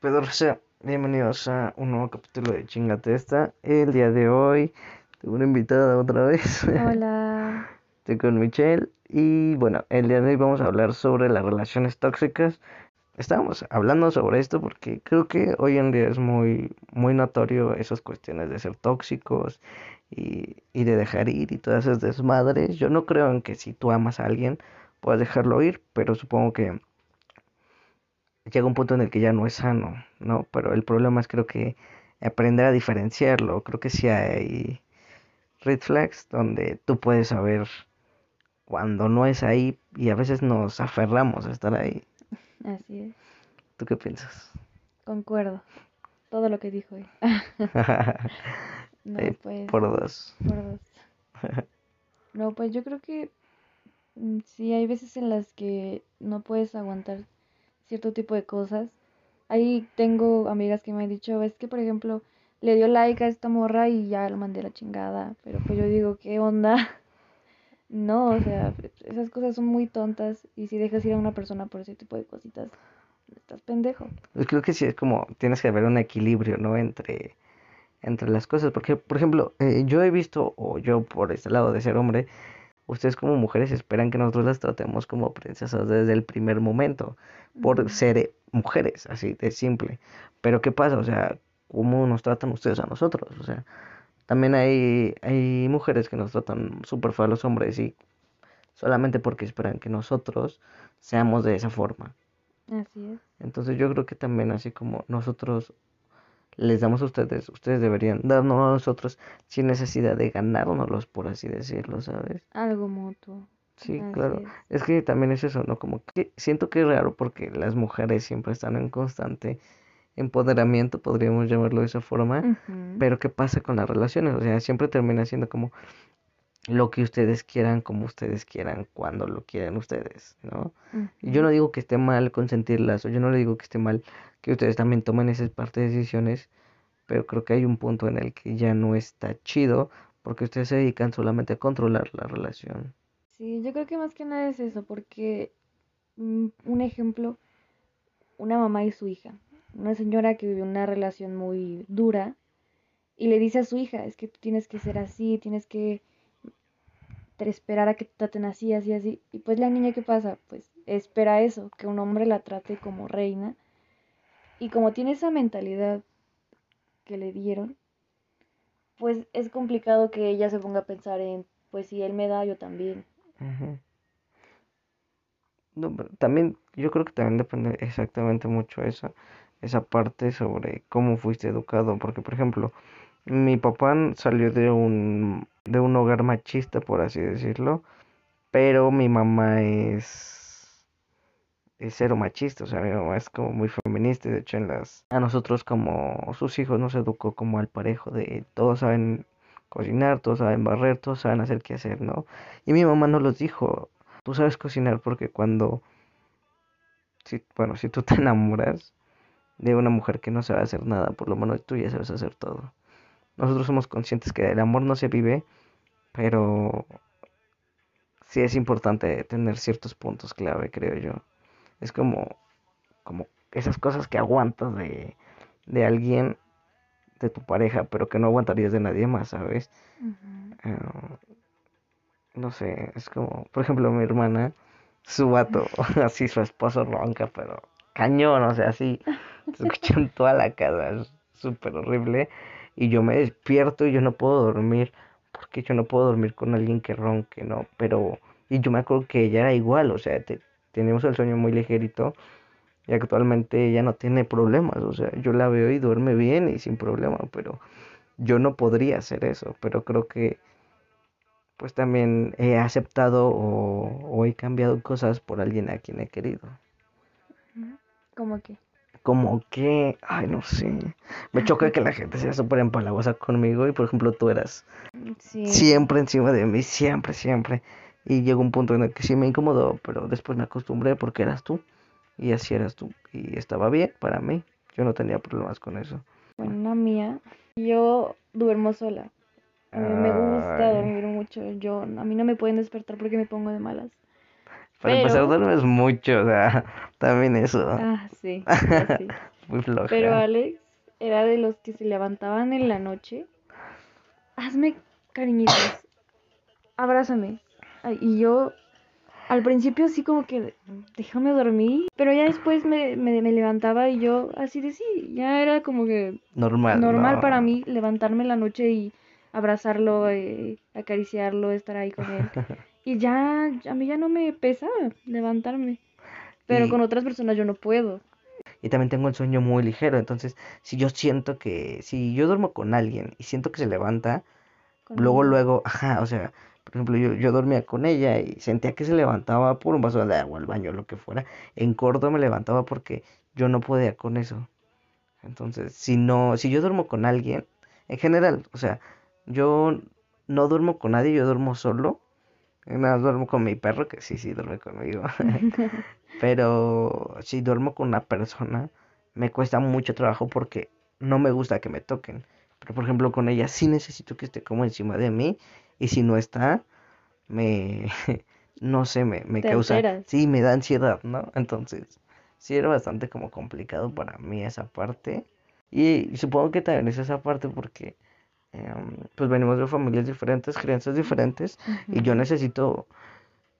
Pedro bienvenidos a un nuevo capítulo de Chingate esta. El día de hoy tengo una invitada otra vez. Hola. Estoy con Michelle y bueno, el día de hoy vamos a hablar sobre las relaciones tóxicas. Estábamos hablando sobre esto porque creo que hoy en día es muy, muy notorio esas cuestiones de ser tóxicos y, y de dejar ir y todas esas desmadres. Yo no creo en que si tú amas a alguien puedas dejarlo ir, pero supongo que llega un punto en el que ya no es sano, ¿no? Pero el problema es creo que aprender a diferenciarlo. Creo que sí hay red flags donde tú puedes saber cuando no es ahí y a veces nos aferramos a estar ahí. Así es. ¿Tú qué piensas? Concuerdo. Todo lo que dijo él. no, Eh, pues. Por dos. por dos. No, pues yo creo que mm, sí hay veces en las que no puedes aguantar cierto tipo de cosas. Ahí tengo amigas que me han dicho, es que por ejemplo, le dio like a esta morra y ya lo mandé a la chingada. Pero pues yo digo, ¿qué onda? No, o sea, esas cosas son muy tontas y si dejas ir a una persona por ese tipo de cositas, estás pendejo. Pues creo que sí es como tienes que haber un equilibrio, ¿no? Entre, entre las cosas. Porque, por ejemplo, eh, yo he visto, o yo por este lado de ser hombre, ustedes como mujeres esperan que nosotros las tratemos como princesas desde el primer momento, por ser mujeres, así de simple. Pero ¿qué pasa? O sea, ¿cómo nos tratan ustedes a nosotros? O sea, también hay, hay mujeres que nos tratan súper feo a los hombres y solamente porque esperan que nosotros seamos de esa forma. Así es. Entonces yo creo que también así como nosotros les damos a ustedes, ustedes deberían darnos a nosotros sin necesidad de ganárnoslos, por así decirlo, ¿sabes? Algo mutuo. Sí, Así claro. es. Es que también es eso, ¿no? Como que siento que es raro porque las mujeres siempre están en constante empoderamiento, podríamos llamarlo de esa forma, pero ¿qué pasa con las relaciones? O sea, siempre termina siendo como lo que ustedes quieran, como ustedes quieran, cuando lo quieran ustedes, ¿no? Yo no digo que esté mal consentirlas, o yo no le digo que esté mal que ustedes también tomen esas parte de decisiones, pero creo que hay un punto en el que ya no está chido, porque ustedes se dedican solamente a controlar la relación. Sí, yo creo que más que nada es eso, porque mm, un ejemplo, una mamá y su hija, una señora que vive una relación muy dura y le dice a su hija, es que tú tienes que ser así, tienes que esperar a que te traten así, así, así. Y pues la niña, ¿qué pasa? Pues espera eso, que un hombre la trate como reina. Y como tiene esa mentalidad que le dieron, pues es complicado que ella se ponga a pensar en, pues si él me da, yo también. No, pero también, yo creo que también depende exactamente mucho esa, esa parte sobre cómo fuiste educado, porque por ejemplo, mi papá salió de un, de un hogar machista, por así decirlo, pero mi mamá es, es cero machista, o sea, mi mamá es como muy feminista, de hecho en las, a nosotros como sus hijos nos educó como al parejo de todos saben cocinar, todos saben barrer, todos saben hacer qué hacer, ¿no? Y mi mamá nos los dijo, tú sabes cocinar porque cuando, si, bueno, si tú te enamoras de una mujer que no sabe hacer nada, por lo menos tú ya sabes hacer todo. Nosotros somos conscientes que el amor no se vive, pero sí es importante tener ciertos puntos clave, creo yo. Es como, como esas cosas que aguantas de, de alguien, de tu pareja, pero que no aguantarías de nadie más, ¿sabes? Ah, no sé, es como, por ejemplo, mi hermana, su vato, así su esposo ronca, pero cañón, o sea, así, se escucha en toda la casa, es súper horrible. Y yo me despierto y yo no puedo dormir, porque yo no puedo dormir con alguien que ronque, ¿no? Pero, y yo me acuerdo que ella era igual, o sea, te- tenemos el sueño muy ligerito y actualmente ella no tiene problemas, o sea, yo la veo y duerme bien y sin problema, pero yo no podría hacer eso, pero creo que pues también he aceptado o, o he cambiado cosas por alguien a quien he querido. ¿Cómo que? Como que, ay, no sé, me choca que la gente sea súper empalagosa conmigo y por ejemplo tú eras Sí. siempre encima de mí, siempre, siempre. Y llegó un punto en el que sí me incomodó, pero después me acostumbré porque eras tú y así eras tú y estaba bien para mí. Yo no tenía problemas con eso. Bueno, una mía, yo duermo sola. A mí me gusta dormir mucho. Yo, a mí no me pueden despertar porque me pongo de malas. Para empezar, Pero, duermes mucho, o sea, también eso. ah, sí, sí. Muy Pero floja. Alex era de los que se levantaban en la noche. Hazme cariñitos, abrázame. Ay, Y yo al principio así como que déjame dormir, pero ya después me, me, me levantaba y yo así de sí, ya era como que Normal, normal para mí levantarme en la noche y abrazarlo, eh, acariciarlo, estar ahí con él. Y ya, a mí ya no me pesa levantarme. Pero con otras personas yo no puedo. y también tengo el sueño muy ligero, entonces si yo siento que, si yo duermo con alguien y siento que se levanta, luego, luego, ajá, o sea, por ejemplo, yo, yo dormía con ella y sentía que se levantaba por un vaso de agua, al baño, lo que fuera. En corto me levantaba porque yo no podía con eso. Entonces, si no, si yo duermo con alguien, en general, o sea, yo no duermo con nadie, yo duermo solo. Nada más duermo con mi perro, que sí, sí, duerme conmigo. Pero si duermo con una persona, me cuesta mucho trabajo porque no me gusta que me toquen. Pero por ejemplo, con ella sí necesito que esté como encima de mí. Y si no está, me, no sé, me, me Te causa, sí, me da ansiedad, ¿no? Entonces, sí era bastante como complicado para mí esa parte. Y supongo que también es esa parte porque, em, pues venimos de familias diferentes, creencias diferentes. Y yo necesito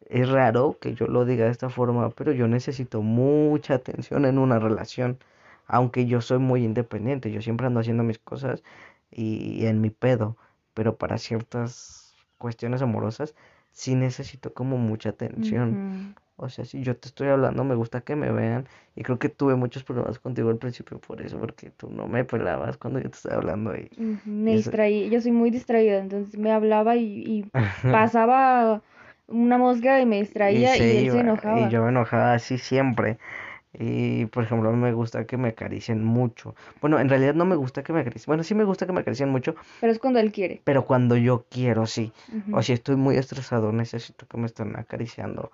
es raro que yo lo diga de esta forma, pero yo necesito mucha atención en una relación, aunque yo soy muy independiente, yo siempre ando haciendo mis cosas y, en mi pedo, pero para ciertas cuestiones amorosas sí necesito como mucha atención. O sea, si yo te estoy hablando, me gusta que me vean y creo que tuve muchos problemas contigo al principio por eso, porque tú no me pelabas cuando yo te estaba hablando y, Me y eso- distraí, yo soy muy distraída, entonces me hablaba y, y pasaba una mosca y me distraía y él se iba, y enojaba. yo me enojaba así siempre. Y por ejemplo, me gusta que me acaricien mucho. Bueno, en realidad no me gusta que me acaricien. Bueno, sí me gusta que me acaricien mucho, Pero es cuando él quiere. pero cuando yo quiero, sí. O si estoy muy estresado, necesito que me estén acariciando.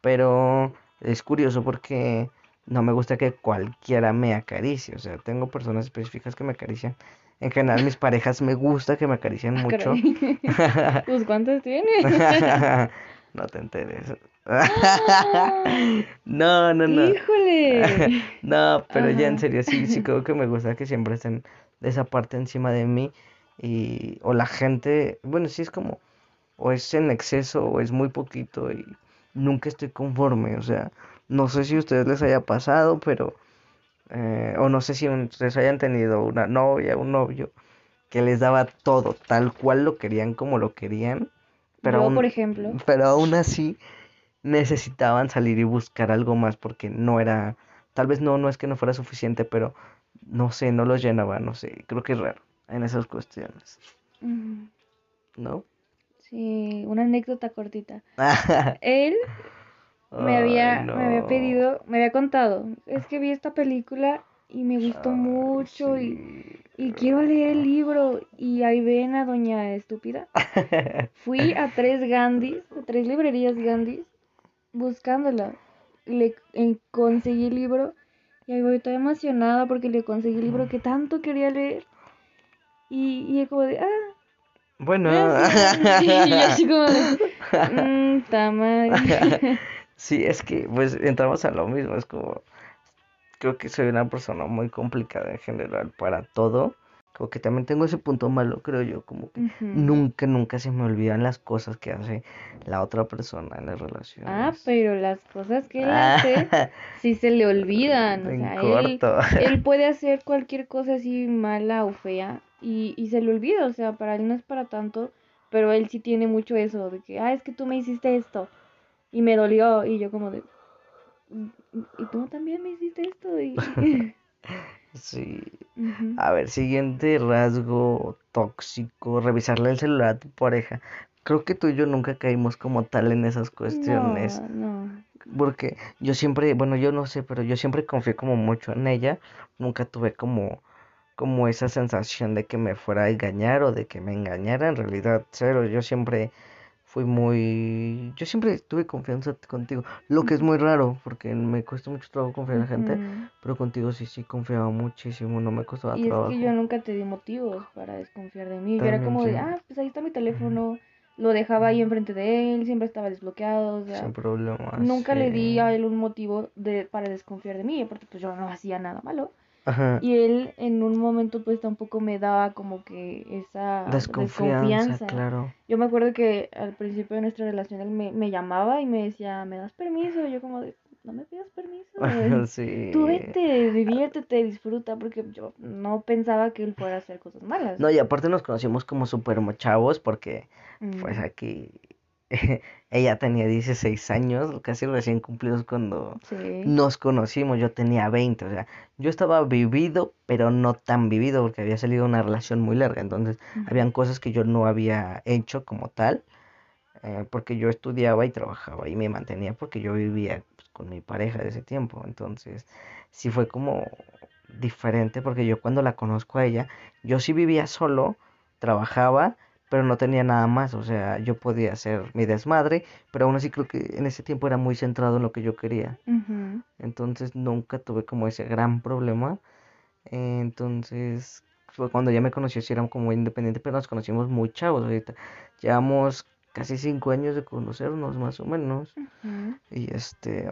Pero es curioso porque no me gusta que cualquiera me acaricie. O sea, tengo personas específicas que me acarician. En general, mis parejas me gusta que me acaricien Ah, mucho. caray. Pues ¿cuántas tiene? No te enteres. No, no, no. Híjole. No, pero ya en serio, sí, sí creo que me gusta que siempre estén de esa parte encima de mí. Y, o la gente, bueno, sí es como, o es en exceso o es muy poquito y nunca estoy conforme. O sea, no sé si a ustedes les haya pasado, pero, eh, o no sé si ustedes hayan tenido una novia, un novio que les daba todo, tal cual lo querían como lo querían, pero Yo, por ejemplo, pero aún así necesitaban salir y buscar algo más porque no era, tal vez no, no es que no fuera suficiente, pero no sé, no los llenaba, no sé, creo que es raro en esas cuestiones, ¿no? sí, una anécdota cortita. Él me Ay, había, me había pedido, me había contado, es que vi esta película y me gustó Ay, mucho y, y quiero leer el libro y ahí ven a doña estúpida. Fui a tres Gandhis, a tres librerías Gandhis, buscándola. Le conseguí el libro y ahí voy toda emocionada porque le conseguí el libro que tanto quería leer. Y, y como de, ah, Bueno, gracias. Y yo así como de, mmm, madre. sí, es que pues entramos a lo mismo, es como, creo que soy una persona muy complicada en general para todo, como que también tengo ese punto malo, creo yo, como que Ujú. nunca, nunca se me olvidan las cosas que hace la otra persona en las Ah, relaciones. pero las cosas que él hace Ah, sí se le olvidan. O sea, él, corto. él puede hacer cualquier cosa así mala o fea y, y se le olvida. O sea, para él no es para tanto, pero él sí tiene mucho eso de que, ah, es que tú me hiciste esto y me dolió. Y yo como de, "Mm, ¿y tú también me hiciste esto? Y... Sí. A ver, siguiente rasgo tóxico, revisarle el celular a tu pareja. Creo que tú y yo nunca caímos como tal en esas cuestiones. No, no. Porque yo siempre, bueno, yo no sé, pero yo siempre confié como mucho en ella. Nunca tuve como, como esa sensación de que me fuera a engañar o de que me engañara. En realidad, cero. Yo siempre fui muy, yo siempre tuve confianza contigo. Lo que es muy raro, porque me cuesta mucho trabajo confiar en la gente. Pero contigo sí, sí confiaba muchísimo. No me costaba Y es que yo trabajo. nunca te di motivos para desconfiar de mí. Yo era También como de, sí. ah, pues ahí está mi teléfono, lo dejaba ahí enfrente de él, siempre estaba desbloqueado, o sea, Sin problemas. nunca le di sí. a él un motivo de, para desconfiar de mí, porque pues yo no hacía nada malo. Ajá. Y él en un momento pues tampoco me daba como que esa Desconfianza, desconfianza. claro. Yo me acuerdo que al principio de nuestra relación él me, me llamaba y me decía, ¿me das permiso? Y yo como de, no me pidas permiso. sí. Tú vete, diviértete, disfruta, porque yo no pensaba que él fuera a hacer cosas malas. No, y aparte nos conocimos como súper chavos porque, pues aquí, ella tenía 16 años, casi recién cumplidos cuando sí. nos conocimos. Yo tenía 20, o sea, yo estaba vivido, pero no tan vivido porque había salido una relación muy larga. Entonces, Ujú. habían cosas que yo no había hecho como tal, eh, porque yo estudiaba y trabajaba y me mantenía porque yo vivía pues, con mi pareja de ese tiempo. Entonces, sí fue como diferente porque yo cuando la conozco a ella, yo sí vivía solo, trabajaba, pero no tenía nada más. O sea, yo podía hacer mi desmadre, pero aún así creo que en ese tiempo era muy centrado en lo que yo quería. Entonces nunca tuve como ese gran problema. Entonces, fue cuando ya me conoció, sí era como independiente, pero nos conocimos muy chavos ahorita. Llevamos casi cinco años de conocernos, más o menos. Y este,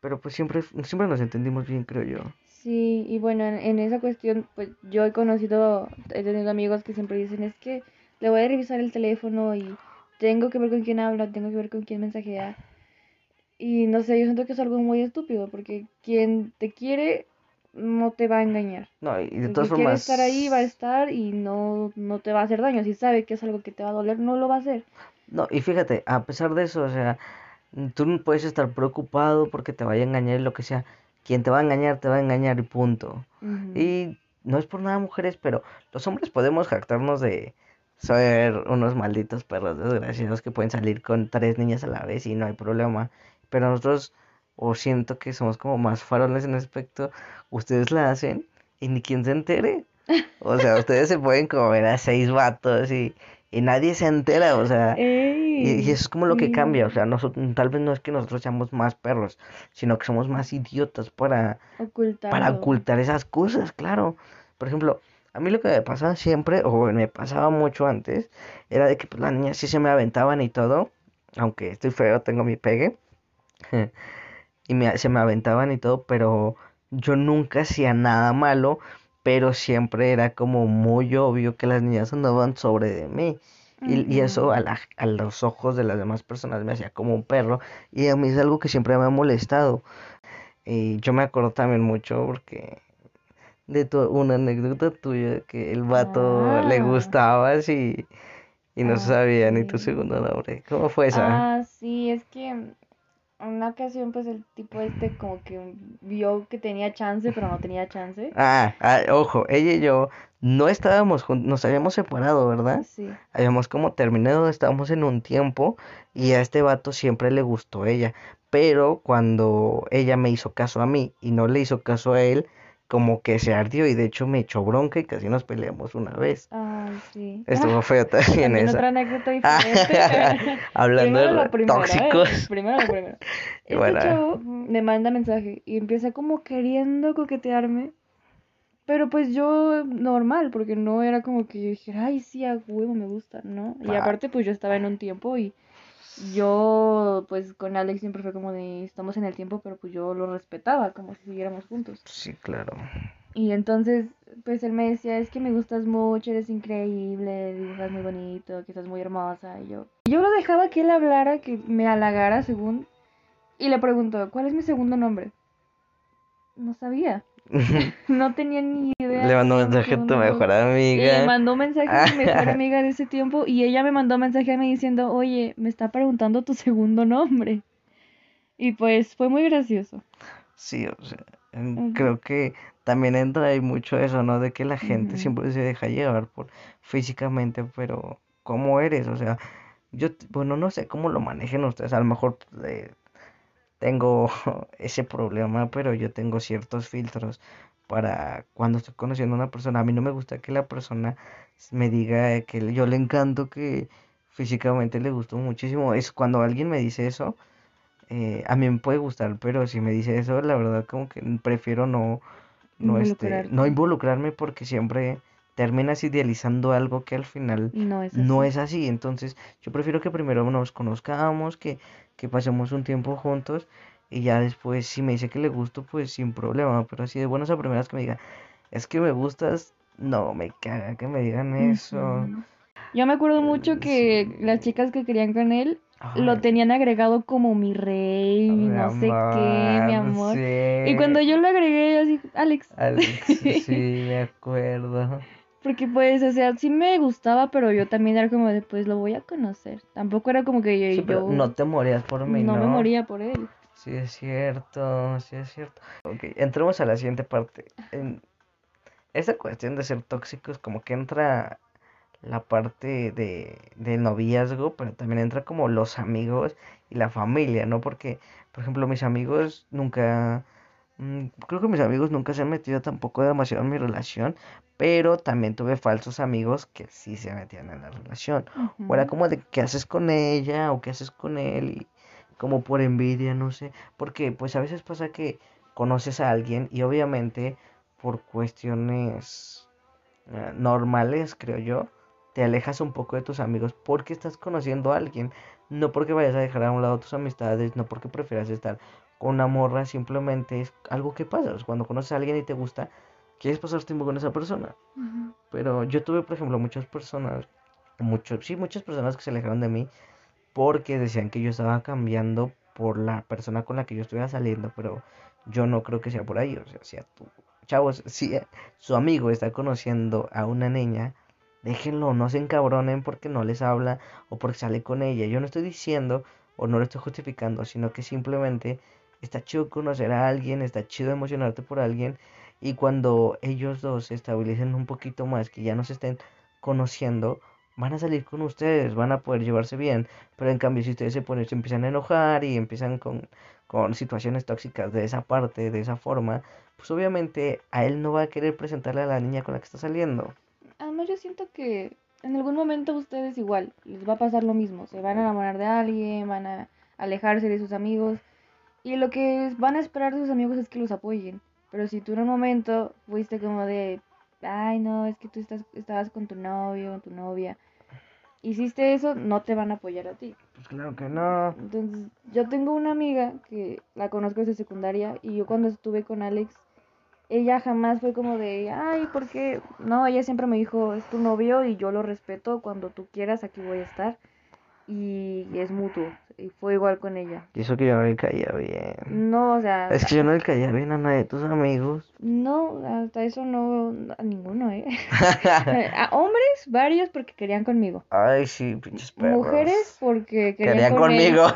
pero pues siempre, siempre nos entendimos bien, creo yo. Sí, y bueno, en, en esa cuestión, pues yo he conocido, he tenido amigos que siempre dicen, es que le voy a revisar el teléfono y tengo que ver con quién habla, tengo que ver con quién mensajea. Y no sé, yo siento que es algo muy estúpido, porque quien te quiere no te va a engañar. No, y de El todas que quiere formas, estar ahí va a estar y no, no te va a hacer daño. Si sabe que es algo que te va a doler, no lo va a hacer. no, y fíjate, a pesar de eso, o sea, tú no puedes estar preocupado porque te vaya a engañar y lo que sea. Quien te va a engañar, te va a engañar y punto. Y no es por nada mujeres, pero los hombres podemos jactarnos de ser unos malditos perros desgraciados que pueden salir con tres niñas a la vez y no hay problema. Pero nosotros, o siento que somos como más faroles en ese aspecto, ustedes la hacen y ni quien se entere. O sea, ustedes se pueden comer a seis vatos y, y nadie se entera, o sea, y, y ¡Ey! eso es como lo que cambia, o sea, nosotros, tal vez no es que nosotros seamos más perros, sino que somos más idiotas para para ocultar esas cosas, claro. Por ejemplo, a mí lo que me pasaba siempre, o me pasaba mucho antes, era de que pues, las niñas sí se me aventaban y todo, aunque estoy feo, tengo mi pegue, y me- se me aventaban y todo, pero yo nunca hacía nada malo, pero siempre era como muy obvio que las niñas andaban sobre de mí. Y, y eso a, la- a los ojos de las demás personas me hacía como un perro, y a mí es algo que siempre me ha molestado. Y yo me acuerdo también mucho porque de tu, una anécdota tuya que el vato le Ah, gustabas y, y no ah, sabía ni tu segundo nombre. ¿Cómo fue esa? Ah, sí, es que una ocasión pues el tipo este como que vio que tenía chance, pero no tenía chance. Ah, ah, ojo, ella y yo no estábamos juntos, nos habíamos separado, ¿verdad? Sí. Habíamos como terminado, estábamos en un tiempo y a este vato siempre le gustó ella, pero cuando ella me hizo caso a mí y no le hizo caso a él, como que se ardió y de hecho me echó bronca y casi nos peleamos una vez. Ay, sí. Estuvo feo también esa. otra anécdota diferente. Hablando de Primero re- primero, ¿eh? tóxicos. Primero lo primero. Y Este bueno, chavo me manda mensaje y empieza como queriendo coquetearme, pero pues yo normal, porque no era como que yo dijera, ay, sí, a huevo me gusta, ¿no? Y ah, aparte pues yo estaba en un tiempo y yo pues con Alex siempre fue como de, estamos en el tiempo, pero pues yo lo respetaba, como si siguiéramos juntos. sí, claro. Y entonces, pues él me decía, es que me gustas mucho, eres increíble, dibujas muy bonito, que estás muy hermosa. Y yo, yo lo dejaba que él hablara, que me halagara según, y le preguntó, ¿cuál es mi segundo nombre? No sabía, no tenía ni idea Le mandó mi mensaje a tu mejor. Y le amiga. mandó mensaje a mi mejor amiga de ese tiempo, y ella me mandó mensaje a mí diciendo, oye, me está preguntando tu segundo nombre. Y pues fue muy gracioso. Sí, o sea, creo que también entra ahí mucho eso, ¿no? De que la gente ujú. siempre se deja llevar por físicamente, pero ¿cómo eres? O sea, yo, t- bueno, no sé cómo lo manejen ustedes, a lo mejor eh, tengo ese problema, pero yo tengo ciertos filtros para cuando estoy conociendo a una persona. A mí no me gusta que la persona s- me diga que yo le encanto, que físicamente le gustó muchísimo. Es cuando alguien me dice eso, eh, a mí me puede gustar, pero si me dice eso, la verdad como que prefiero no, no este, no involucrarme porque siempre terminas idealizando algo que al final No es no así. es así. Entonces, yo prefiero que primero nos conozcamos, que, que pasemos un tiempo juntos y ya después, si me dice que le gusto, pues sin problema. Pero así de buenas a primeras que me diga, es que me gustas, no, me caga que me digan eso. Yo me acuerdo mucho que las chicas que querían con él lo tenían agregado como mi rey, mi no sé qué, mi amor. Y cuando sí. yo lo agregué, yo así, Alex. Alex, sí, me acuerdo. Porque pues, o sea, sí me gustaba, pero yo también era como de, pues lo voy a conocer. Tampoco era como que Sí, yo, pero yo no te morías por mí, no me ¿no? moría por él. Sí, es cierto, sí, es cierto. Ok, entremos a la siguiente parte. En esta cuestión de ser tóxicos, como que entra la parte de, de noviazgo, pero también entra como los amigos y la familia, ¿no? Porque, por ejemplo, mis amigos nunca, mm, creo que mis amigos nunca se han metido tampoco demasiado en mi relación, pero también tuve falsos amigos que sí se metían en la relación. O era como de qué haces con ella o qué haces con él y como por envidia, no sé. Porque pues a veces pasa que conoces a alguien y obviamente por cuestiones eh, normales, creo yo, te alejas un poco de tus amigos porque estás conociendo a alguien. No porque vayas a dejar a un lado tus amistades, no porque prefieras estar con una morra, simplemente es algo que pasa. Sea, Cuando conoces a alguien y te gusta, quieres pasar tiempo con esa persona. Pero yo tuve, por ejemplo, muchas personas, muchos, sí, muchas personas que se alejaron de mí porque decían que yo estaba cambiando por la persona con la que yo estuviera saliendo, pero yo no creo que sea por ahí, o sea, si a tu, chavos, si su amigo está conociendo a una niña, déjenlo, no se encabronen porque no les habla o porque sale con ella. Yo no estoy diciendo o no lo estoy justificando, sino que simplemente está chido conocer a alguien, está chido emocionarte por alguien y cuando ellos dos se estabilicen un poquito más, que ya no se estén conociendo, van a salir con ustedes, van a poder llevarse bien. Pero en cambio, si ustedes se ponen, se empiezan a enojar y empiezan con, con situaciones tóxicas de esa parte, de esa forma, pues obviamente a él no va a querer presentarle a la niña con la que está saliendo. Además, yo siento que en algún momento a ustedes igual les va a pasar lo mismo. Se van a enamorar de alguien, van a alejarse de sus amigos. Y lo que van a esperar de sus amigos es que los apoyen. Pero si tú en un momento fuiste como de, ay, no, es que tú estás, estabas con tu novio, o tu novia, hiciste eso, no te van a apoyar a ti. Pues claro que no. Entonces, yo tengo una amiga que la conozco desde secundaria y yo cuando estuve con Alex, ella jamás fue como de, ay, ¿por qué? No, ella siempre me dijo, es tu novio y yo lo respeto, cuando tú quieras aquí voy a estar. Y es mutuo, y fue igual con ella. Y eso que yo no le caía bien. No, o sea, Es que yo no le caía bien a nadie de tus amigos. no, hasta eso no, a ninguno, ¿eh? A hombres, varios porque querían conmigo. Ay, sí, pinches perros. Mujeres porque querían, Querían con conmigo.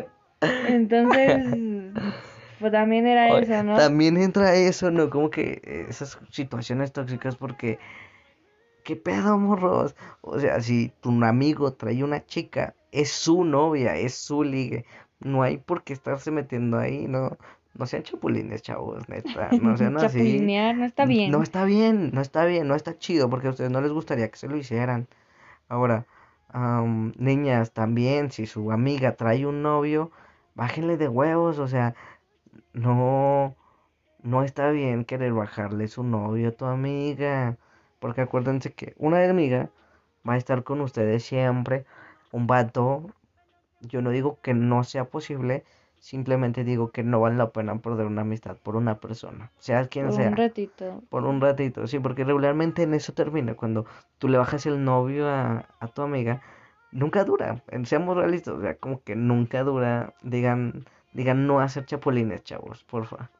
Entonces, pues también era Oye, eso, ¿no? También entra eso, ¿no? Como que esas situaciones tóxicas porque, ¿qué pedo, morros? O sea, si tu amigo trae una chica, es su novia, es su ligue. No hay por qué estarse metiendo ahí, ¿no? No sean chapulines, chavos, neta. No sean así. Chapulinear no está bien. No está bien, no está bien, no está chido porque a ustedes no les gustaría que se lo hicieran. Ahora, am, niñas, también, si su amiga trae un novio, bájenle de huevos, o sea, no, no está bien querer bajarle su novio a tu amiga, porque acuérdense que una amiga va a estar con ustedes siempre, un vato, yo no digo que no sea posible, simplemente digo que no vale la pena perder una amistad por una persona, sea quien Por sea. un ratito. Por un ratito, sí, porque regularmente en eso termina. Cuando tú le bajas el novio a, a tu amiga, nunca dura. en- Seamos realistas, o sea, como que nunca dura. Digan, digan no hacer chapulines, chavos, porfa.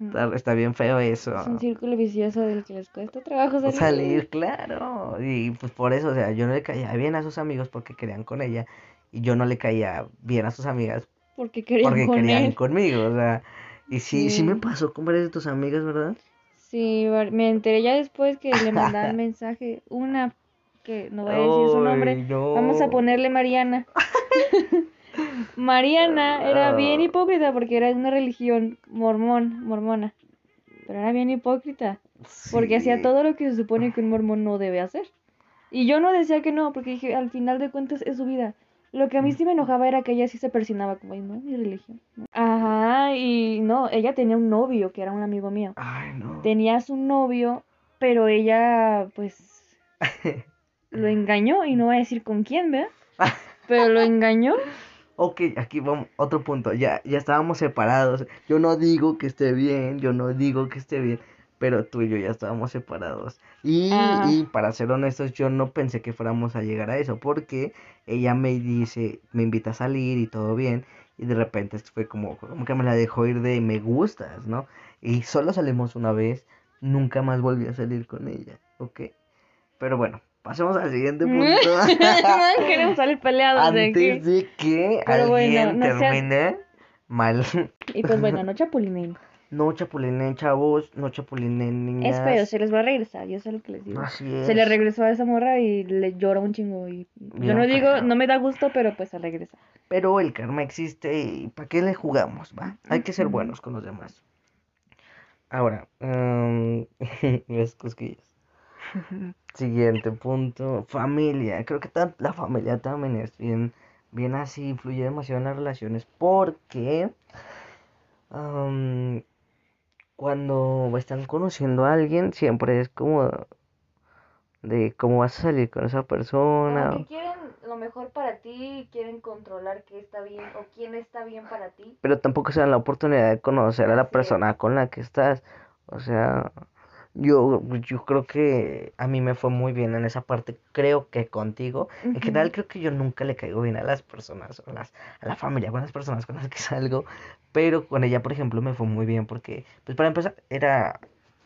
Está, está bien feo eso. Es un círculo vicioso del que les cuesta trabajo salir. Salir, claro. Y pues por eso, o sea, yo no le caía bien a sus amigos porque querían con ella. Y yo no le caía bien a sus amigas Porque querían porque con querían él. conmigo. O sea, y sí, sí me pasó con varias de tus amigas, ¿verdad? Sí, me enteré ya después que le mandaban mensaje. Una que no voy a decir su nombre. No. Vamos a ponerle Mariana. Mariana era bien hipócrita porque era de una religión mormón, mormona. Pero era bien hipócrita. Porque hacía todo lo que se supone que un mormón no debe hacer. Y yo no decía que no, porque dije, al final de cuentas es su vida. Lo que a mí sí me enojaba era que ella sí se persinaba como, "Ay, no, mi religión. ¿no?". Ajá, y no, ella tenía un novio que era un amigo mío. Ay, no. Tenía su novio, pero ella, pues, lo engañó y no voy a decir con quién, ¿verdad? Pero lo engañó. Ok, aquí vamos, otro punto. Ya, ya estábamos separados. Yo no digo que esté bien, yo no digo que esté bien, pero tú y yo ya estábamos separados. Y, Ah. y para ser honestos, yo no pensé que fuéramos a llegar a eso, porque ella me dice, me invita a salir y todo bien, y de repente fue como, como que me la dejó ir de me gustas, ¿no? Y solo salimos una vez, nunca más volví a salir con ella, ¿ok? Pero bueno, pasemos al siguiente punto. Queremos salir peleados de aquí. Antes de que Pero bueno, alguien no seas- termine mal. Y pues bueno, no chapulinen. No chapulinen, chavos, no chapulinen, niñas. Es feo, se les va a regresar, yo sé lo que les digo. Así es. Se le regresó a esa morra y le llora un chingo. Y yo no digo, no me da gusto, pero pues se regresa. Pero el karma existe y ¿para qué le jugamos, va? Hay que ser buenos con los demás. Ahora, mm, ves cosquillas. Siguiente punto, familia. Creo que la familia también es bien, bien así, influye demasiado en las relaciones porque cuando están conociendo a alguien siempre es como de cómo vas a salir con esa persona. Como que quieren lo mejor para ti, quieren controlar qué está bien o quién está bien para ti. pero tampoco se dan la oportunidad de conocer a la persona con la que estás. O sea, yo, yo creo que a mí me fue muy bien en esa parte, creo que contigo. En general creo que yo nunca le caigo bien a las personas, a las, a la familia, con las personas con las que salgo, pero con ella, por ejemplo, me fue muy bien porque, pues para empezar, era,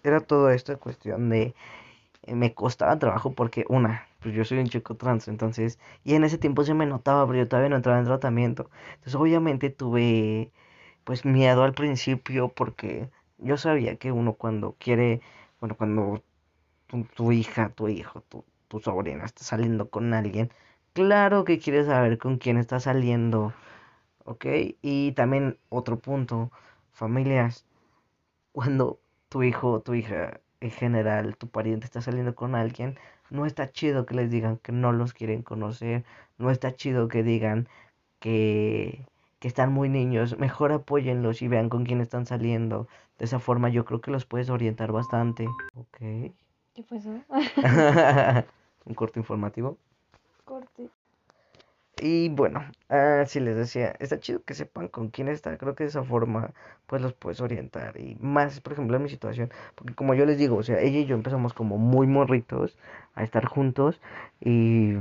era todo esto de cuestión de, eh, me costaba trabajo porque, una, pues yo soy un chico trans, entonces, y en ese tiempo se me notaba, pero yo todavía no entraba en tratamiento. Entonces, obviamente tuve, pues, miedo al principio porque yo sabía que uno cuando quiere, bueno, cuando tu, hija, tu hijo, tu, tu sobrina está saliendo con alguien, claro que quieres saber con quién está saliendo, ¿ok? Y también otro punto, familias, cuando tu hijo tu hija, en general, tu pariente está saliendo con alguien, no está chido que les digan que no los quieren conocer, no está chido que digan que, que están muy niños, mejor apóyenlos y vean con quién están saliendo. De esa forma yo creo que los puedes orientar bastante. Ok. ¿Qué fue eso? Un corto informativo. Corte. Y bueno, así les decía, está chido que sepan con quién está, creo que de esa forma pues los puedes orientar y más, por ejemplo, en mi situación, porque como yo les digo, o sea, ella y yo empezamos como muy morritos a estar juntos y,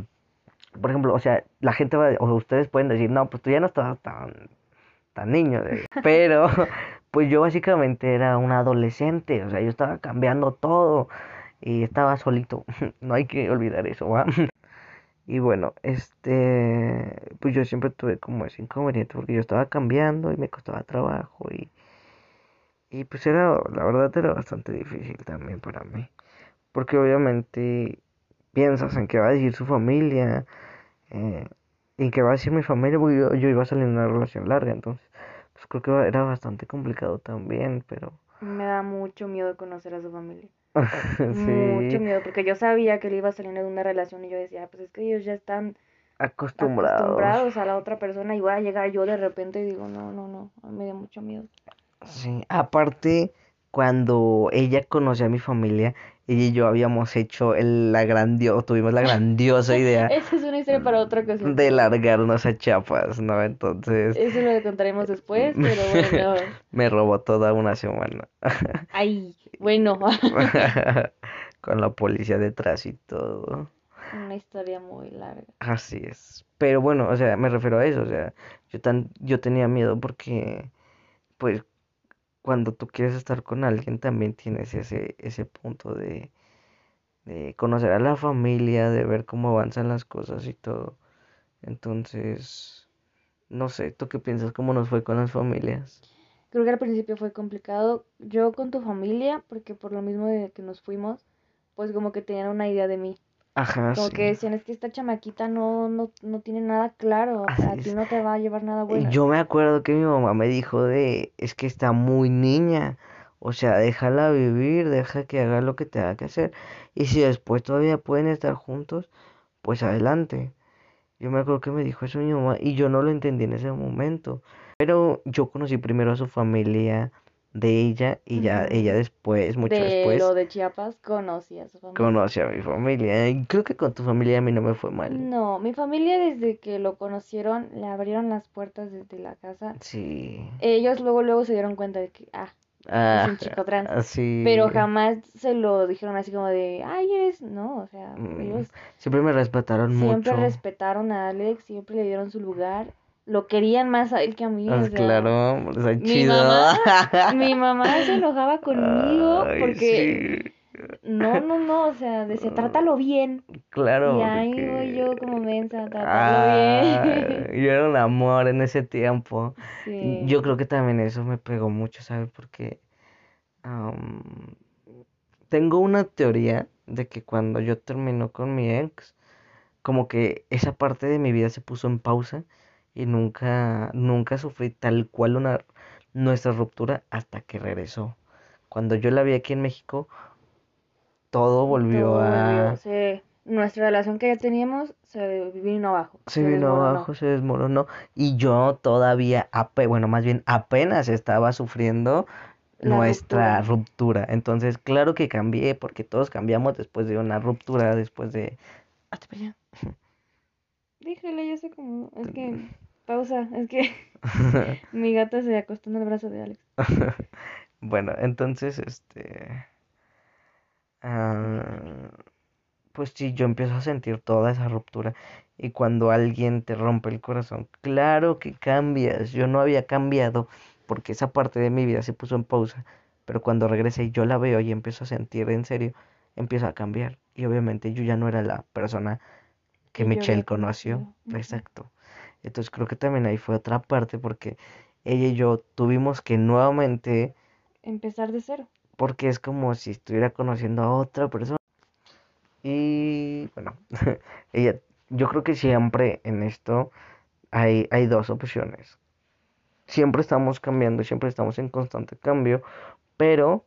por ejemplo, o sea, la gente va, o ustedes pueden decir, no, pues tú ya no estabas tan, tan niño, pero pues yo básicamente era un adolescente, o sea, yo estaba cambiando todo y estaba solito, no hay que olvidar eso, ¿va? Y bueno, este, pues yo siempre tuve como ese inconveniente porque yo estaba cambiando y me costaba trabajo y, y pues era, la verdad era bastante difícil también para mí. Porque obviamente piensas en qué va a decir su familia, eh, en qué va a decir mi familia, porque yo, yo iba a salir en una relación larga, entonces, pues creo que era bastante complicado también, pero Me da mucho miedo conocer a su familia. Mucho sí, miedo, porque yo sabía que él iba saliendo de una relación y yo decía, pues es que ellos ya están acostumbrados. acostumbrados a la otra persona y voy a llegar yo de repente y digo, no, no, no, a me da mucho miedo. Sí, aparte, cuando ella conoció a mi familia, ella y yo habíamos hecho el, la grandio, tuvimos la grandiosa idea Esa es una historia para otra ocasión. de largarnos a Chiapas, ¿no? Entonces, Eso lo contaremos después, pero bueno. me robó toda una semana Ay, bueno, con la policía detrás y todo. una historia muy larga. Así es. Pero bueno, o sea, me refiero a eso, o sea, yo tan, yo tenía miedo porque, pues, cuando tú quieres estar con alguien también tienes ese, ese punto de, de conocer a la familia, de ver cómo avanzan las cosas y todo. Entonces, no sé, ¿tú qué piensas? ¿Cómo nos fue con las familias? Creo que al principio fue complicado. Yo con tu familia, porque por lo mismo de que nos fuimos, pues como que tenían una idea de mí. Ajá, Como sí. que decían, es que esta chamaquita no, no, no tiene nada claro, Así a ti no te va a llevar nada Y bueno. Yo me acuerdo que mi mamá me dijo de, es que está muy niña, o sea, déjala vivir, deja que haga lo que tenga que hacer. Y si después todavía pueden estar juntos, pues adelante. Yo me acuerdo que me dijo eso mi mamá y yo no lo entendí en ese momento. Pero yo conocí primero a su familia de ella y ya ella Ujú. después, mucho De después, lo de Chiapas conocí a su familia. conoce a mi familia. Y creo que con tu familia a mí no me fue mal. No, mi familia desde que lo conocieron, le abrieron las puertas desde la casa. Sí. Ellos luego luego se dieron cuenta de que, ah, es Ah, un chico trans. así. Pero jamás se lo dijeron así como de, ay, eres, no, o sea, Mm, ellos Siempre me respetaron siempre mucho. respetaron a Alex, siempre le dieron su lugar, lo querían más a él que a mí, Ah, o sea, claro, está mi chido. mamá, mi mamá se enojaba conmigo Ay, porque sí. no, no, no, o sea, decía, trátalo bien. Claro, Y ahí porque- voy yo como mensa, tratarlo Ah, bien. yo era un amor en ese tiempo. Sí. Yo creo que también eso me pegó mucho, ¿sabes? Porque tengo una teoría de que cuando yo termino con mi ex, como que esa parte de mi vida se puso en pausa y nunca, nunca sufrí tal cual una nuestra ruptura hasta que regresó. Cuando yo la vi aquí en México, todo volvió Todo a... se- nuestra relación que ya teníamos se vino abajo, Se se vino desmoronó. abajo, se desmoronó. Y yo todavía, ape- bueno, más bien apenas estaba sufriendo La nuestra ruptura. ruptura. Entonces, claro que cambié, porque todos cambiamos después de una ruptura, después de... Hazte para allá. Díjale, yo sé cómo, es que, pausa, es que mi gata se acostó en el brazo de Alex. Bueno, entonces, este... ah, pues sí, yo empiezo a sentir toda esa ruptura. Y cuando alguien te rompe el corazón, claro que cambias. Yo no había cambiado porque esa parte de mi vida se puso en pausa. Pero cuando regresé y yo la veo y empiezo a sentir en serio, empiezo a cambiar. Y obviamente yo ya no era la persona que Michelle conoció. Exacto. Entonces creo que también ahí fue otra parte porque ella y yo tuvimos que nuevamente Empezar de cero. porque es como si estuviera conociendo a otra persona. Y bueno, ella, yo creo que siempre en esto hay, hay dos opciones. Siempre estamos cambiando, siempre estamos en constante cambio, pero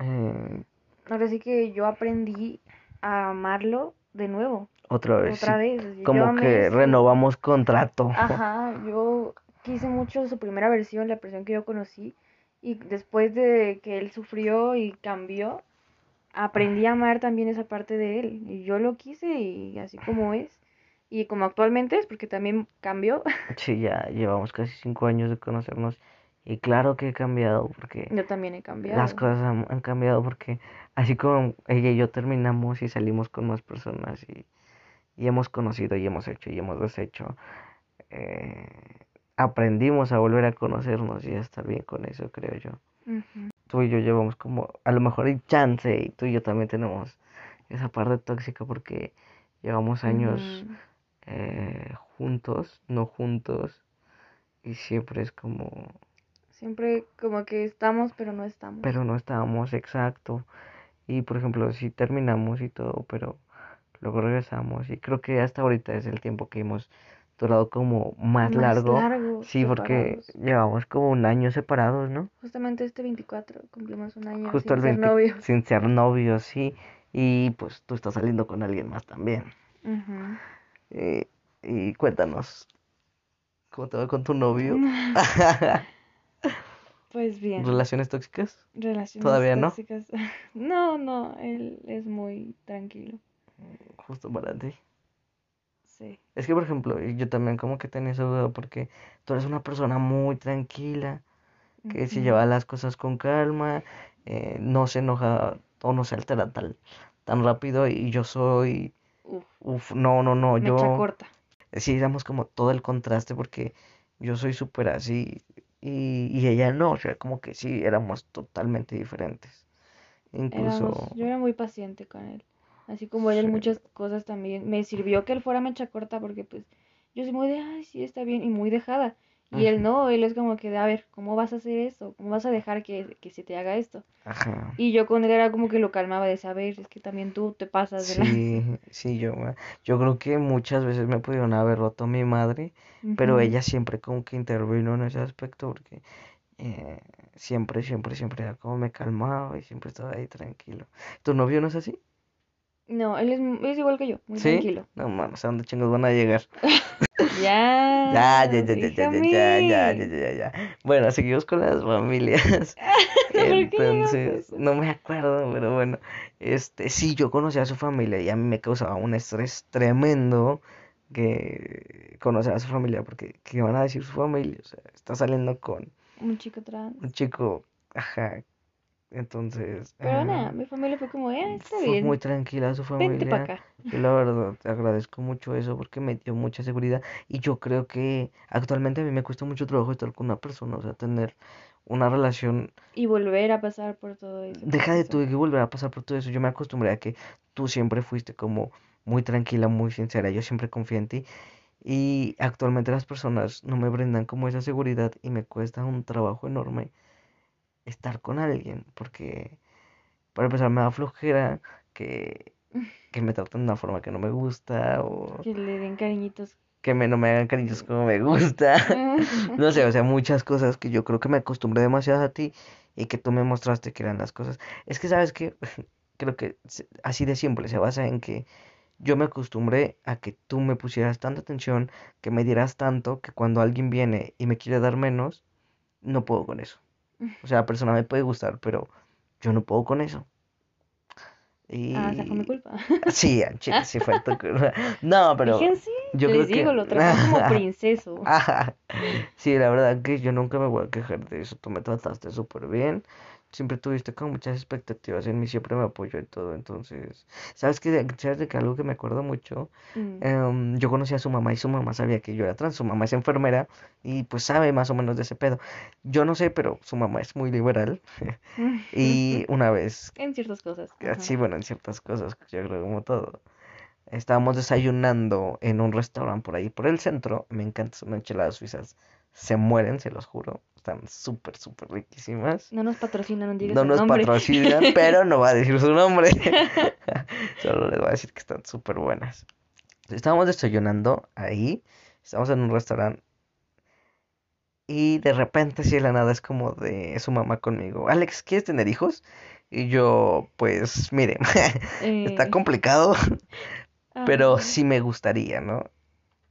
eh, Ahora sí que yo aprendí a amarlo de nuevo, otra vez, otra como que renovamos contrato. Ajá, yo quise mucho su primera versión, la versión que yo conocí, y después de que él sufrió y cambió, aprendí a amar también esa parte de él, y yo lo quise y así como es, y como actualmente es, porque también cambió, Sí, ya llevamos casi cinco años de conocernos y claro que he cambiado porque yo también he cambiado. las cosas han, han cambiado porque así como ella y yo terminamos y salimos con más personas y, y hemos conocido y hemos hecho y hemos deshecho, eh, aprendimos a volver a conocernos y a estar bien con eso, creo yo. Ujú. Tú y yo llevamos como, a lo mejor hay chance y tú y yo también tenemos esa parte tóxica porque llevamos años eh, juntos, no juntos y siempre es como... Siempre como que estamos, pero no estamos. pero no estábamos exacto. Y por ejemplo, si terminamos y todo, pero luego regresamos. Y creo que hasta ahorita es el tiempo que hemos durado como más, largo. largo, Sí, porque llevamos como un año separados, ¿no? Justamente este 24 cumplimos un año Justo sin el ser 20 novios. sin ser novios, sí. Y pues tú estás saliendo con alguien más también. Y, y cuéntanos, ¿cómo te va con tu novio? Pues bien, ¿Relaciones tóxicas? relaciones ¿Todavía no? tóxicas. No, no, él es muy tranquilo. Justo para ti. Sí. Es que, por ejemplo, y yo también como que tenía esa duda porque tú eres una persona muy tranquila, que se lleva las cosas con calma, eh, no se enoja o no se altera tal, tan rápido y yo soy, Uf, uf, no, no, no, mecha yo, corta. sí, damos como todo el contraste porque yo soy súper así y, y ella no, o sea, como que sí, éramos totalmente diferentes. Incluso, Éramos, yo era muy paciente con él. Así como él en Sí. muchas cosas también. Me sirvió que él fuera mecha corta porque pues yo soy muy de, ay, sí, está bien, y muy dejada. Y él no, él es como que de, a ver, ¿cómo vas a hacer esto? ¿Cómo vas a dejar que, que se te haga esto? ajá. Y yo con él era como que lo calmaba, de saber, es que también tú te pasas de. Sí, sí, yo, me- yo creo que muchas veces me pudieron haber roto mi madre, pero ella siempre como que intervino en ese aspecto porque eh, siempre, siempre, siempre era como me calmaba y siempre estaba ahí tranquilo. ¿Tu novio no es así? No, él es, es igual que yo, muy ¿Sí? tranquilo. No mames, ¿a dónde chingos van a llegar? Ya. Ya, ya, ya, ya, ya, ya, ya, ya, ya, ya, ya. Bueno, seguimos con las familias. ¿Por qué llegaste a Entonces, no me acuerdo, pero bueno, este, sí, yo conocí a su familia y a mí me causaba un estrés tremendo que conocer a su familia, porque ¿qué van a decir su familia? O sea, está saliendo con Un chico trans. un chico, ajá, entonces, Pero ah, nada, mi familia fue como, eh, está fue muy tranquila su Vente para familia. acá. Yo la verdad te agradezco mucho eso porque me dio mucha seguridad y yo creo que actualmente a mí me cuesta mucho trabajo estar con una persona, o sea, tener una relación, Y volver a pasar por todo eso. deja de tú que volver a pasar por todo eso, yo me acostumbré a que tú siempre fuiste como muy tranquila, muy sincera, yo siempre confié en ti y actualmente las personas no me brindan como esa seguridad y me cuesta un trabajo enorme estar con alguien porque para empezar me da flojera que, que me traten de una forma que no me gusta o Que le den cariñitos. que me, no me hagan cariños como me gusta. No sé, o sea, muchas cosas que yo creo que me acostumbré demasiado a ti y que tú me mostraste que eran las cosas. Es que, ¿sabes qué? Creo que así de simple se basa en que yo me acostumbré a que tú me pusieras tanta atención, que me dieras tanto, que cuando alguien viene y me quiere dar menos, no puedo con eso. O sea, la persona me puede gustar, pero yo no puedo con eso. Ah, o sea, fue mi Y culpa. sí, chile, sí fue tu culpa. No, pero Fíjense, yo les creo que... digo, lo traté como princeso. Sí, la verdad que yo nunca me voy a quejar de eso. Tú me trataste súper bien. Siempre tuviste como muchas expectativas en mí, siempre me apoyó en todo. Entonces, ¿sabes qué? ¿Sabes de que algo que me acuerdo mucho? Mm. Em, yo conocí a su mamá y su mamá sabía que yo era trans. Su mamá es enfermera y pues sabe más o menos de ese pedo. Yo no sé, pero su mamá es muy liberal. Y una vez, En ciertas cosas. ajá. sí, bueno, en ciertas cosas, yo creo como todo. Estábamos desayunando en un restaurante por ahí, por el centro. Me encantan sus enchiladas suizas. Se mueren, se los juro. Están súper, súper riquísimas. No nos patrocinan, no digas No nos nombre. patrocinan, pero no va a decir su nombre. Solo les voy a decir que están súper buenas. Estábamos desayunando ahí. Estamos en un restaurante. Y de repente, así de la nada, es como de su mamá conmigo. Alex, ¿quieres tener hijos? Y yo, pues, mire, está Eh, complicado, pero sí me gustaría, ¿no?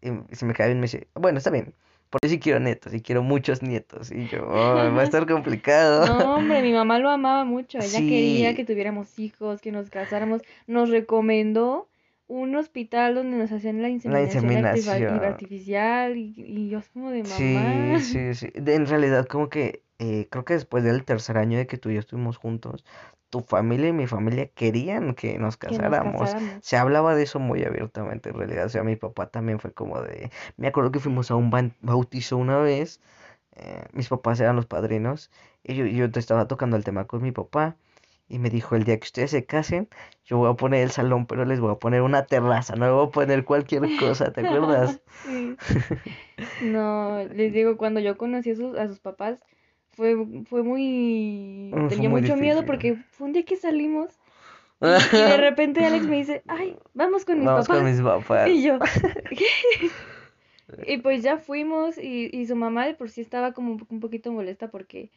Y si me cae bien, me dice, bueno, está bien, porque sí quiero nietos y quiero muchos nietos. Y yo, "Ay, va a estar complicado. No, hombre, mi mamá lo amaba mucho. Ella quería Sí, que tuviéramos hijos, que nos casáramos. Nos recomendó un hospital donde nos hacían la inseminación artificial y, y yo como de Sí, mamá. sí, sí. De- en realidad, como que eh, creo que después del tercer año de que tú y yo estuvimos juntos, tu familia y mi familia querían que nos Que nos casáramos. Se hablaba de eso muy abiertamente, en realidad. O sea, mi papá también fue como de... Me acuerdo que fuimos a un bautizo una vez. eh, mis papás eran los padrinos. Y yo, yo te estaba tocando el tema con mi papá. Y me dijo, el día que ustedes se casen, yo voy a poner el salón, pero les voy a poner una terraza. No voy a poner cualquier cosa, ¿te acuerdas? Sí. No, les digo, cuando yo conocí a sus, a sus papás, fue, fue muy... Fue Tenía muy mucho miedo porque fue un día que salimos y, de repente Alex me dice, ay, vamos con mis Vamos con papás. mis papás. Y yo. Y pues ya fuimos y, y su mamá de por sí estaba como un poquito molesta porque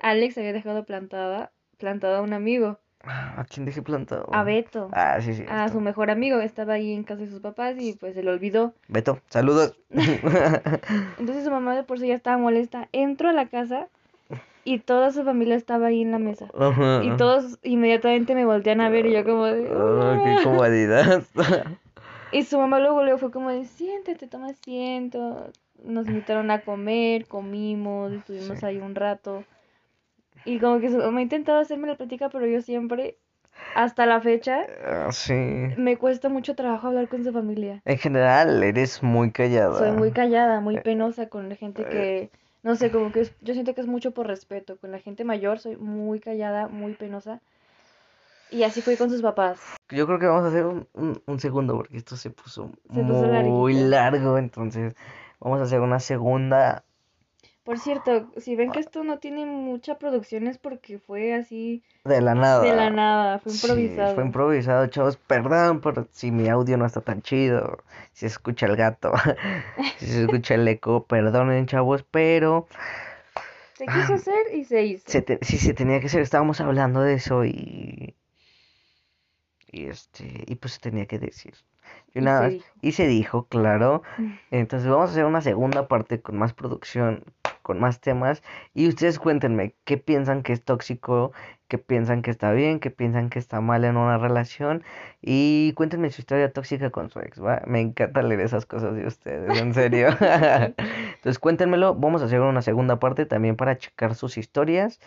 Alex había dejado plantada, plantada a un amigo, ¿A quién dejé plantado? a Beto, Ah, sí, sí. a su mejor amigo, estaba ahí en casa de sus papás y pues se le olvidó. Beto, saludos. Entonces su mamá de por sí ya estaba molesta. Entro a la casa y toda su familia estaba ahí en la mesa. Ajá. Y todos inmediatamente me voltean a ver y yo como de... Ah, qué "Ah". comodidad. Y su mamá luego, luego fue como de, siéntate, toma asiento. Nos invitaron a comer, comimos, estuvimos Sí. ahí un rato. Y como que su mamá ha intentado hacerme la plática, pero yo siempre, hasta la fecha, Ah, sí. me cuesta mucho trabajo hablar con su familia. En general, eres muy callada. Soy muy callada, muy Eh, penosa con la gente que, no sé, como que es- yo siento que es mucho por respeto. Con la gente mayor soy muy callada, muy penosa. Y así fui con sus papás. Yo creo que vamos a hacer un, un, un segundo porque esto se puso Se puso muy larguito. largo. Entonces, vamos a hacer una segunda. Por cierto, si ven que esto no tiene mucha producción es porque fue así De la nada. de la nada, fue Sí, improvisado. fue improvisado, chavos. Perdón por si mi audio no está tan chido. Si se escucha el gato. Si se escucha el eco. Perdonen, chavos. Pero Se quiso hacer y se hizo. se te- si se tenía que hacer, estábamos hablando de eso y. Y este, y pues se tenía que decir. Y, Y nada se dijo. y se dijo, claro. Mm. Entonces vamos a hacer una segunda parte con más producción, con más temas. Y ustedes cuéntenme qué piensan que es tóxico, qué piensan que está bien, qué piensan que está mal en una relación. Y cuéntenme su historia tóxica con su ex, ¿va? Me encanta leer esas cosas de ustedes, en serio. Entonces cuéntenmelo, vamos a hacer una segunda parte también para checar sus historias.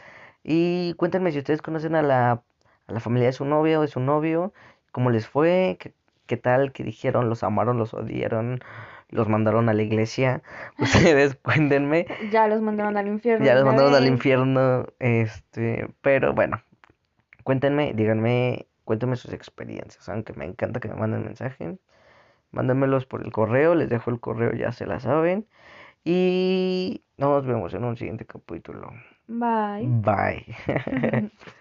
Y cuéntenme si ustedes conocen a la, a la familia de su novia o de su novio, cómo les fue, qué, qué tal, qué dijeron, los amaron, los odiaron, los mandaron a la iglesia. Ustedes cuéntenme. Ya los mandaron al infierno. Ya los mandaron al infierno, este, pero bueno, cuéntenme, díganme, cuéntenme sus experiencias, aunque me encanta que me manden mensajes, mándenmelos por el correo, les dejo el correo, ya se la saben, y nos vemos en un siguiente capítulo. Bye. Bye.